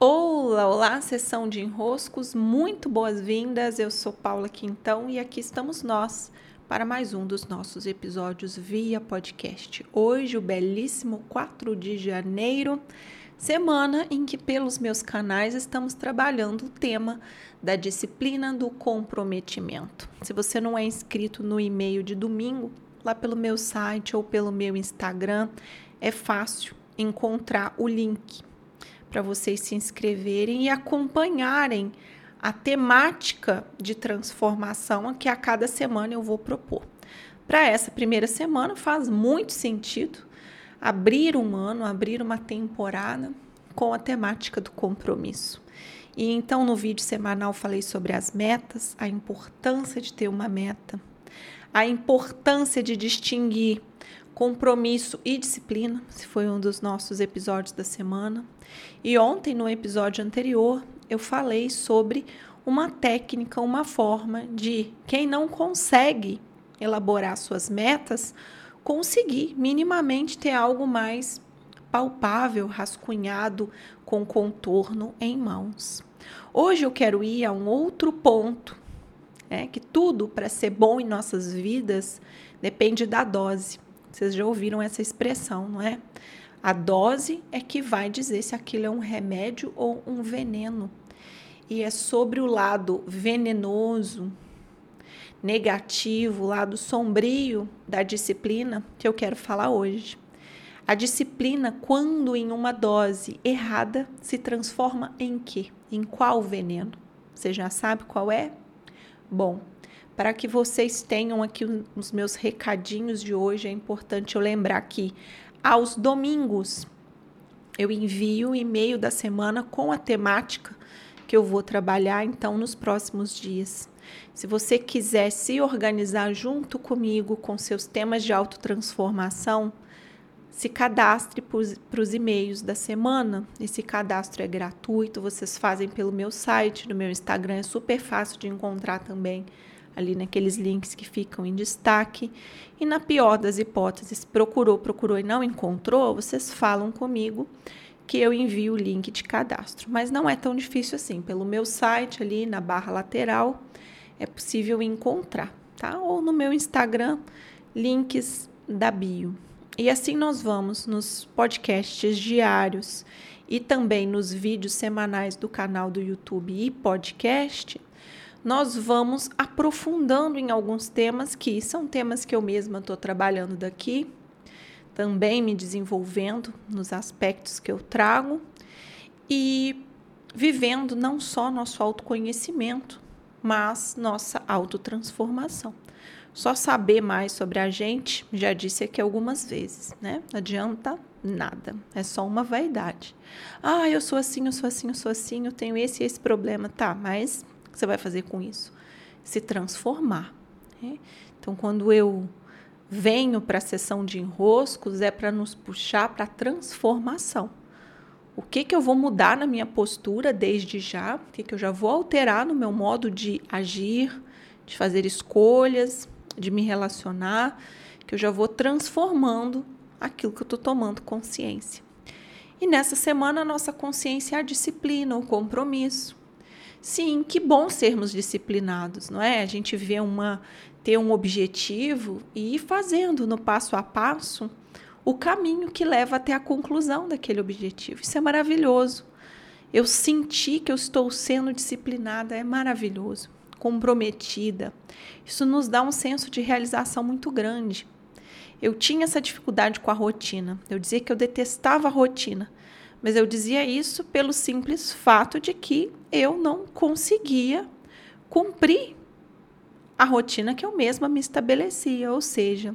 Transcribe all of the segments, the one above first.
Olá, olá, sessão de enroscos, muito boas-vindas. Eu sou Paula Quintão e aqui estamos nós para mais um dos nossos episódios via podcast. Hoje, o belíssimo 4 de janeiro, semana em que, pelos meus canais, estamos trabalhando o tema da disciplina do comprometimento. Se você não é inscrito no e-mail de domingo, lá pelo meu site ou pelo meu Instagram, é fácil encontrar o link para vocês se inscreverem e acompanharem a temática de transformação que a cada semana eu vou propor. Para essa primeira semana faz muito sentido abrir um ano, abrir uma temporada com a temática do compromisso. E então no vídeo semanal falei sobre as metas, a importância de ter uma meta, a importância de distinguir compromisso e disciplina, se foi um dos nossos episódios da semana. E ontem, no episódio anterior, eu falei sobre uma técnica, uma forma de quem não consegue elaborar suas metas, conseguir minimamente ter algo mais palpável, rascunhado, com contorno em mãos. Hoje eu quero ir a um outro ponto, é que tudo para ser bom em nossas vidas depende da dose. Vocês já ouviram essa expressão, não é? A dose é que vai dizer se aquilo é um remédio ou um veneno. E é sobre o lado venenoso, negativo, o lado sombrio da disciplina que eu quero falar hoje. A disciplina, quando em uma dose errada, se transforma em quê? Em qual veneno? Você já sabe qual é? Bom, para que vocês tenham aqui os meus recadinhos de hoje, é importante eu lembrar que aos domingos eu envio o e-mail da semana com a temática que eu vou trabalhar então nos próximos dias. Se você quiser se organizar junto comigo com seus temas de autotransformação, se cadastre para os e-mails da semana. Esse cadastro é gratuito, vocês fazem pelo meu site, no meu Instagram, é super fácil de encontrar também ali naqueles links que ficam em destaque. E na pior das hipóteses, procurou, procurou e não encontrou, vocês falam comigo que eu envio o link de cadastro. Mas não é tão difícil assim. Pelo meu site ali na barra lateral é possível encontrar, tá? Ou no meu Instagram, links da bio. E assim nós vamos nos podcasts diários e também nos vídeos semanais do canal do YouTube e podcast nós vamos aprofundando em alguns temas que são temas que eu mesma estou trabalhando daqui, também me desenvolvendo nos aspectos que eu trago e vivendo não só nosso autoconhecimento, mas nossa autotransformação. Só saber mais sobre a gente, já disse aqui algumas vezes, né? Não adianta nada, é só uma vaidade. Ah, eu sou assim, eu sou assim, eu sou assim, eu tenho esse e esse problema, tá, mas que você vai fazer com isso? Se transformar. Né? Então, quando eu venho para a sessão de enroscos, é para nos puxar para a transformação. O que, que eu vou mudar na minha postura desde já? O que, que eu já vou alterar no meu modo de agir, de fazer escolhas, de me relacionar? Que eu já vou transformando aquilo que eu estou tomando consciência. E nessa semana, a nossa consciência é a disciplina, o compromisso. Sim, que bom sermos disciplinados, não é? A gente vê uma ter um objetivo e ir fazendo no passo a passo o caminho que leva até a conclusão daquele objetivo. Isso é maravilhoso. Eu senti que eu estou sendo disciplinada, é maravilhoso, comprometida. Isso nos dá um senso de realização muito grande. Eu tinha essa dificuldade com a rotina. Eu dizia que eu detestava a rotina. Mas eu dizia isso pelo simples fato de que eu não conseguia cumprir a rotina que eu mesma me estabelecia, ou seja,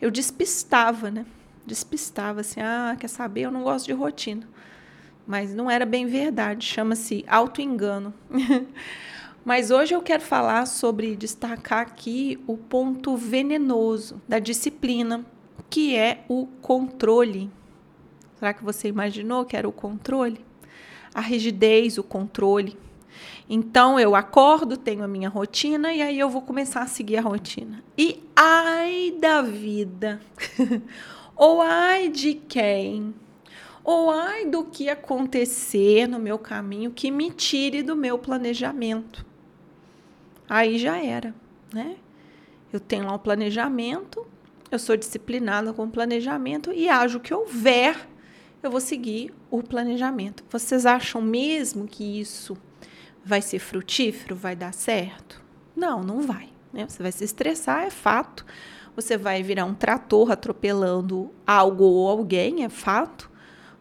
eu despistava, né? Despistava assim, ah, quer saber, eu não gosto de rotina. Mas não era bem verdade, chama-se auto-engano. Mas hoje eu quero falar sobre destacar aqui o ponto venenoso da disciplina, que é o controle. Será que você imaginou que era o controle? A rigidez, o controle. Então eu acordo, tenho a minha rotina e aí eu vou começar a seguir a rotina. E ai da vida, ou ai de quem, ou ai do que acontecer no meu caminho que me tire do meu planejamento. Aí já era, né? Eu tenho lá um planejamento, eu sou disciplinada com o planejamento e ajo o que houver, eu vou seguir o planejamento. Vocês acham mesmo que isso vai ser frutífero, vai dar certo? Não, não vai. Né? Você vai se estressar, é fato. Você vai virar um trator atropelando algo ou alguém, é fato.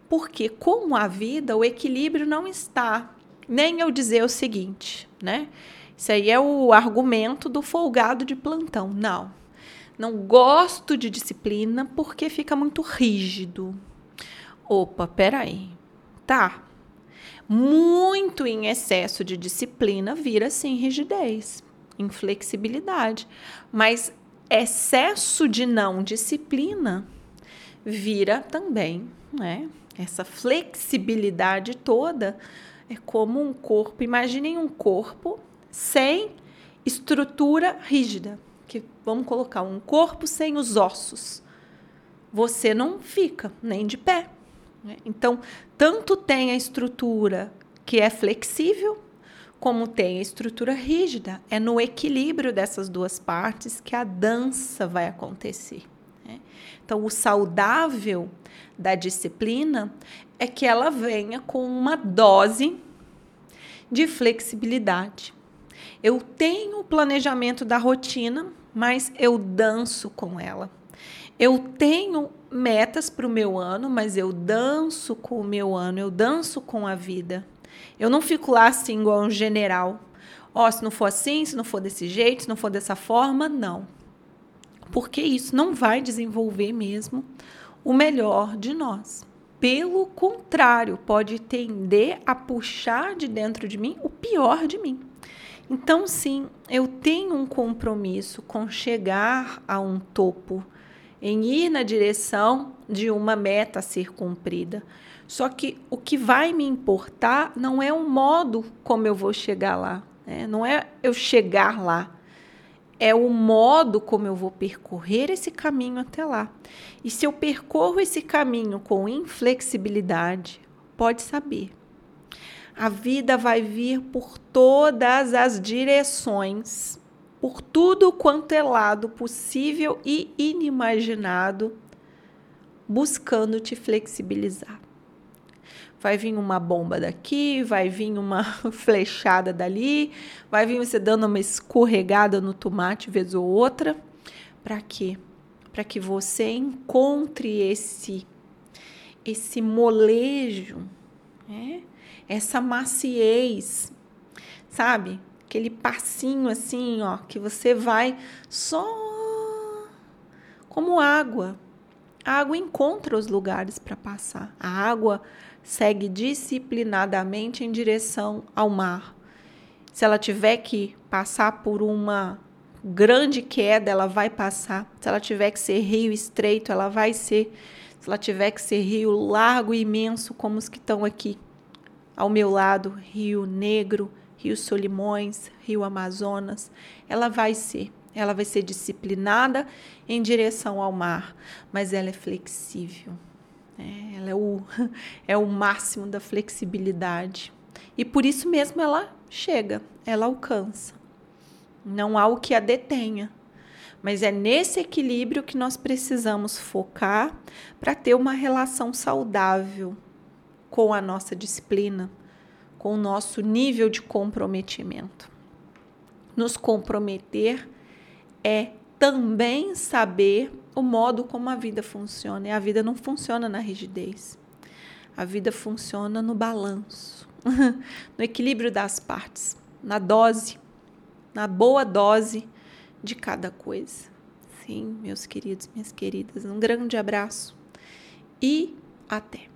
Porque, como a vida, o equilíbrio não está. Nem eu dizer o seguinte, né? Isso aí é o argumento do folgado de plantão. Não. Não gosto de disciplina porque fica muito rígido. Opa, peraí. Tá. Muito em excesso de disciplina vira sim rigidez, inflexibilidade. Mas excesso de não disciplina vira também, né? Essa flexibilidade toda é como um corpo. Imaginem um corpo sem estrutura rígida. Que vamos colocar um corpo sem os ossos. Você não fica nem de pé. Né? Então, tanto tem a estrutura que é flexível, como tem a estrutura rígida. É no equilíbrio dessas duas partes que a dança vai acontecer. Né? Então, o saudável da disciplina é que ela venha com uma dose de flexibilidade. Eu tenho o planejamento da rotina, mas eu danço com ela. Eu tenho metas para o meu ano, mas eu danço com o meu ano, eu danço com a vida. Eu não fico lá assim igual um general. Ó, oh, se não for assim, se não for desse jeito, se não for dessa forma, não. Porque isso não vai desenvolver mesmo o melhor de nós. Pelo contrário, pode tender a puxar de dentro de mim o pior de mim. Então, sim, eu tenho um compromisso com chegar a um topo, em ir na direção de uma meta a ser cumprida. Só que o que vai me importar não é o modo como eu vou chegar lá, né? não é eu chegar lá, é o modo como eu vou percorrer esse caminho até lá. E se eu percorro esse caminho com inflexibilidade, pode saber, a vida vai vir por todas as direções, por tudo quanto é lado possível e inimaginado, buscando te flexibilizar. Vai vir uma bomba daqui, vai vir uma flechada dali, vai vir você dando uma escorregada no tomate vez ou outra. Para quê? Para que você encontre esse esse molejo, né? essa maciez, sabe? Aquele passinho assim, ó, que você vai só como água. A água encontra os lugares para passar. A água segue disciplinadamente em direção ao mar. Se ela tiver que passar por uma grande queda, ela vai passar. Se ela tiver que ser rio estreito, ela vai ser. Se ela tiver que ser rio largo e imenso, como os que estão aqui, ao meu lado, Rio Negro, Rio Solimões, Rio Amazonas. Ela vai ser, ela vai ser disciplinada em direção ao mar, mas ela é flexível. É, ela é o, é o máximo da flexibilidade. E por isso mesmo ela chega, ela alcança. Não há o que a detenha. Mas é nesse equilíbrio que nós precisamos focar para ter uma relação saudável com a nossa disciplina, com o nosso nível de comprometimento. Nos comprometer é também saber o modo como a vida funciona. E a vida não funciona na rigidez. A vida funciona no balanço, no equilíbrio das partes, na dose, na boa dose de cada coisa. Sim, meus queridos, minhas queridas, um grande abraço e até.